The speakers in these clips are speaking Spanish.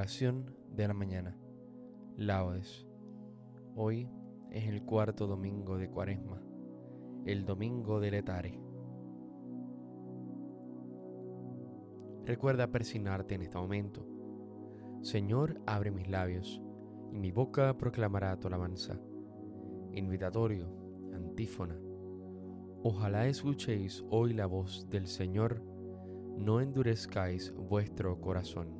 Oración de la mañana. Laudes. Hoy es el cuarto domingo de Cuaresma, el domingo del Etare. Recuerda persignarte en este momento. Señor, abre mis labios, y mi boca proclamará tu alabanza. Invitatorio, antífona. Ojalá escuchéis hoy la voz del Señor, no endurezcáis vuestro corazón.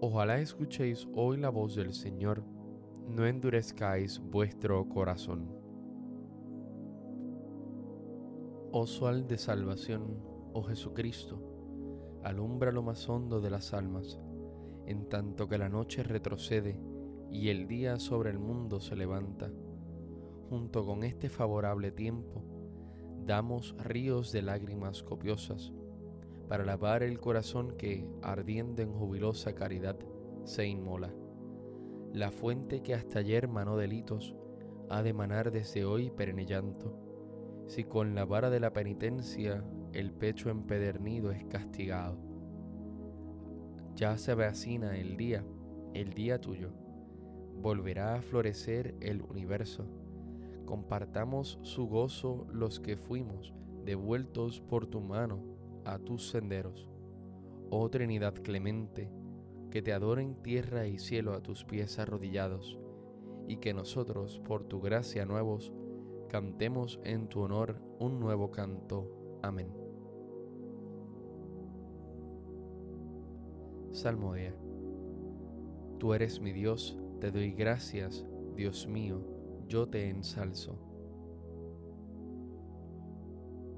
Ojalá escuchéis hoy la voz del Señor, no endurezcáis vuestro corazón. Oh sol de salvación, oh Jesucristo, alumbra lo más hondo de las almas, en tanto que la noche retrocede y el día sobre el mundo se levanta. Junto con este favorable tiempo, damos ríos de lágrimas copiosas para lavar el corazón que, ardiendo en jubilosa caridad, se inmola. La fuente que hasta ayer manó delitos, ha de manar desde hoy perenne llanto. Si con la vara de la penitencia el pecho empedernido es castigado. Ya se avecina el día, el día tuyo. Volverá a florecer el universo. Compartamos su gozo los que fuimos, devueltos por tu mano a tus senderos. Oh Trinidad clemente, que te adoren tierra y cielo a tus pies arrodillados, y que nosotros, por tu gracia nuevos, cantemos en tu honor un nuevo canto. Amén. Salmodia. Tú eres mi Dios, te doy gracias, Dios mío, yo te ensalzo.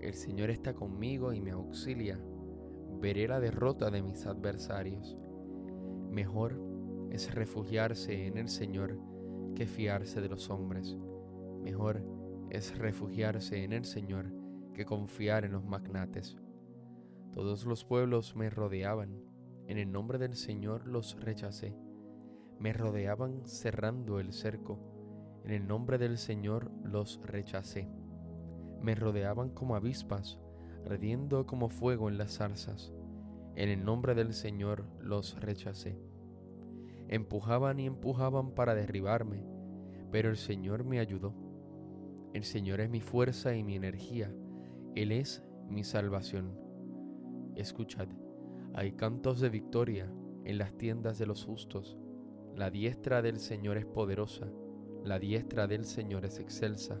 El Señor está conmigo y me auxilia. Veré la derrota de mis adversarios. Mejor es refugiarse en el Señor que fiarse de los hombres. Mejor es refugiarse en el Señor que confiar en los magnates. Todos los pueblos me rodeaban, en el nombre del Señor los rechacé. Me rodeaban cerrando el cerco, en el nombre del Señor los rechacé. Me rodeaban como avispas, ardiendo como fuego en las zarzas. En el nombre del Señor los rechacé. Empujaban y empujaban para derribarme, pero el Señor me ayudó. El Señor es mi fuerza y mi energía. Él es mi salvación. Escuchad, hay cantos de victoria en las tiendas de los justos. La diestra del Señor es poderosa, la diestra del Señor es excelsa,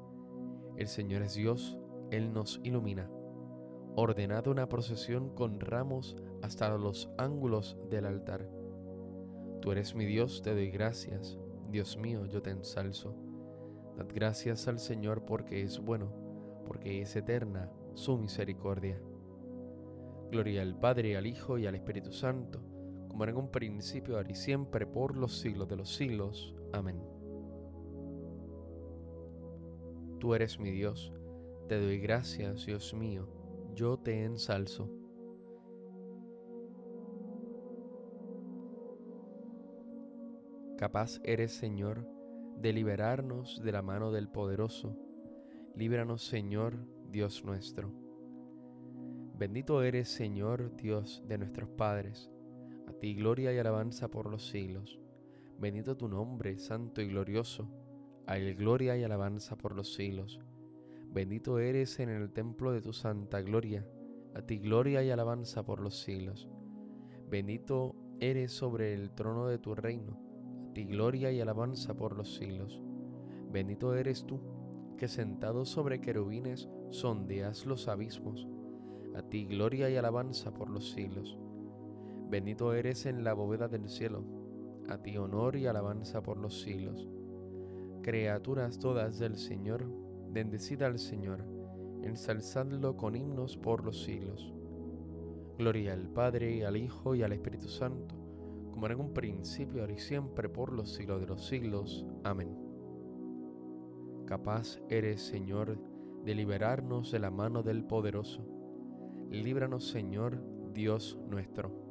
El Señor es Dios, Él nos ilumina. Ordenad una procesión con ramos hasta los ángulos del altar Tú eres mi Dios, te doy gracias. Dios mío, yo te ensalzo. Dad gracias al Señor porque es bueno, porque es eterna su misericordia. Gloria al Padre, al Hijo y al Espíritu Santo, como era en un principio, ahora y siempre, por los siglos de los siglos. Amén. Tú eres mi Dios, te doy gracias, Dios mío, yo te ensalzo. Capaz eres, Señor, de liberarnos de la mano del poderoso. Líbranos, Señor, Dios nuestro. Bendito eres, Señor, Dios de nuestros padres. A ti gloria y alabanza por los siglos. Bendito tu nombre, santo y glorioso. A gloria y alabanza por los siglos. Bendito eres en el templo de tu santa gloria. A ti gloria y alabanza por los siglos. Bendito eres sobre el trono de tu reino ti gloria y alabanza por los siglos. Bendito eres tú, que sentado sobre querubines sondeas los abismos. A ti gloria y alabanza por los siglos. Bendito eres en la bóveda del cielo. A ti honor y alabanza por los siglos. Criaturas todas del Señor, bendecida al Señor, ensalzadlo con himnos por los siglos. Gloria al Padre, al Hijo y al Espíritu Santo como era en un principio, ahora y siempre, por los siglos de los siglos. Amén. Capaz eres, Señor, de liberarnos de la mano del poderoso. Líbranos, Señor, Dios nuestro.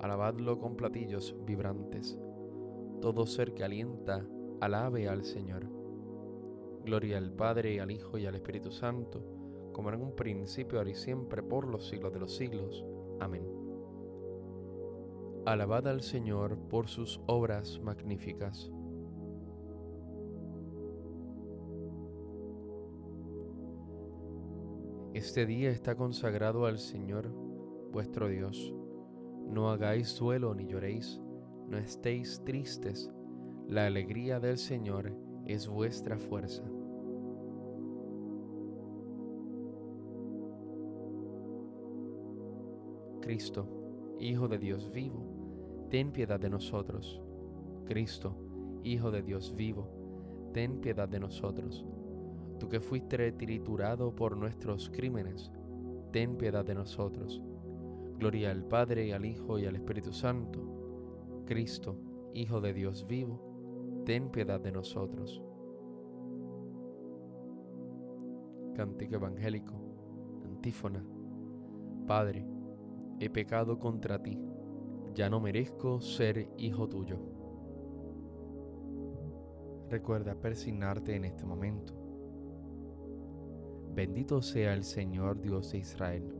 alabadlo con platillos vibrantes. Todo ser que alienta, alabe al Señor. Gloria al Padre, al Hijo y al Espíritu Santo, como en un principio, ahora y siempre, por los siglos de los siglos. Amén. Alabad al Señor por sus obras magníficas. Este día está consagrado al Señor, vuestro Dios. No hagáis suelo ni lloréis, no estéis tristes. La alegría del Señor es vuestra fuerza. Cristo, Hijo de Dios vivo, ten piedad de nosotros. Cristo, Hijo de Dios vivo, ten piedad de nosotros. Tú que fuiste triturado por nuestros crímenes, ten piedad de nosotros Gloria al Padre, al Hijo, y al Espíritu Santo. Cristo, Hijo de Dios vivo, ten piedad de nosotros. Cántico Evangélico, antífona. Padre, he pecado contra ti, ya no merezco ser hijo tuyo. Recuerda persignarte en este momento. Bendito sea el Señor Dios de Israel,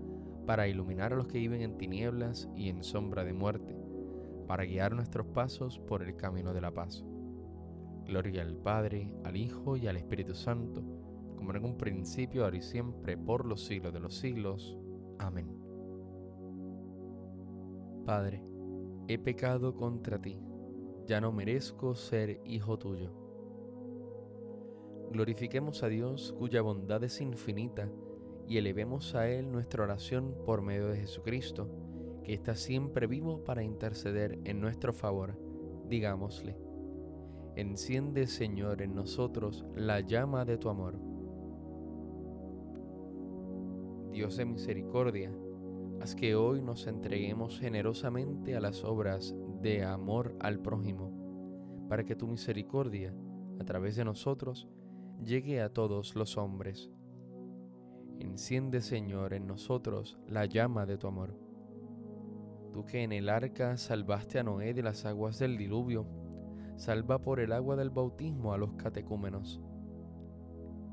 para iluminar a los que viven en tinieblas y en sombra de muerte, para guiar nuestros pasos por el camino de la paz. Gloria al Padre, al Hijo y al Espíritu Santo, como en un principio, ahora y siempre, por los siglos de los siglos. Amén. Padre, he pecado contra ti, ya no merezco ser hijo tuyo Glorifiquemos a Dios cuya bondad es infinita y elevemos a Él nuestra oración por medio de Jesucristo, que está siempre vivo para interceder en nuestro favor. Digámosle, enciende Señor en nosotros la llama de tu amor. Dios de misericordia, haz que hoy nos entreguemos generosamente a las obras de amor al prójimo, para que tu misericordia, a través de nosotros, llegue a todos los hombres. Enciende, Señor, en nosotros la llama de tu amor. Tú que en el arca salvaste a Noé de las aguas del diluvio, salva por el agua del bautismo a los catecúmenos.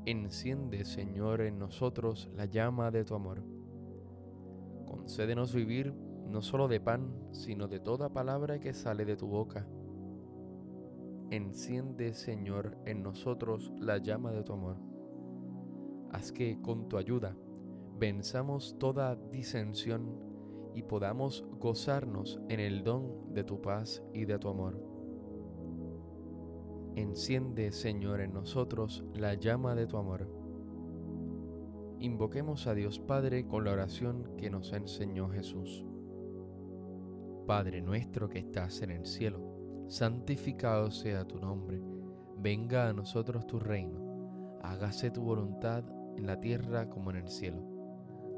Enciende, Señor, en nosotros la llama de tu amor. Concédenos vivir no solo de pan, sino de toda palabra que sale de tu boca Enciende, Señor, en nosotros la llama de tu amor. Haz que con tu ayuda venzamos toda disensión y podamos gozarnos en el don de tu paz y de tu amor. Enciende, Señor, en nosotros la llama de tu amor. Invoquemos a Dios Padre con la oración que nos enseñó Jesús. Padre nuestro que estás en el cielo santificado sea tu nombre, venga a nosotros tu reino, hágase tu voluntad en la tierra como en el cielo.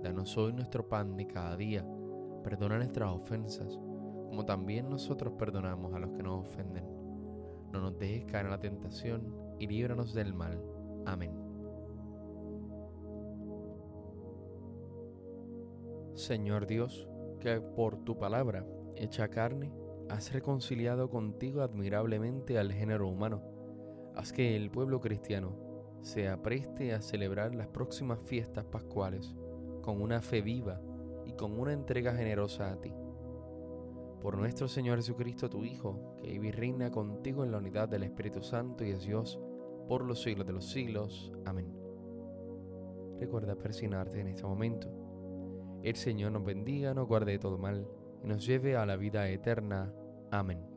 Danos hoy nuestro pan de cada día, perdona nuestras ofensas, como también nosotros perdonamos a los que nos ofenden. No nos dejes caer en la tentación y líbranos del mal. Amén. Señor Dios, que por tu palabra, hecha carne, has reconciliado contigo admirablemente al género humano. Haz que el pueblo cristiano se apreste a celebrar las próximas fiestas pascuales con una fe viva y con una entrega generosa a ti. Por nuestro Señor Jesucristo, tu Hijo, que vive y reina contigo en la unidad del Espíritu Santo y es Dios, por los siglos de los siglos. Amén. Recuerda persignarte en este momento. El Señor nos bendiga, nos guarde de todo mal y nos lleve a la vida eterna. Amén.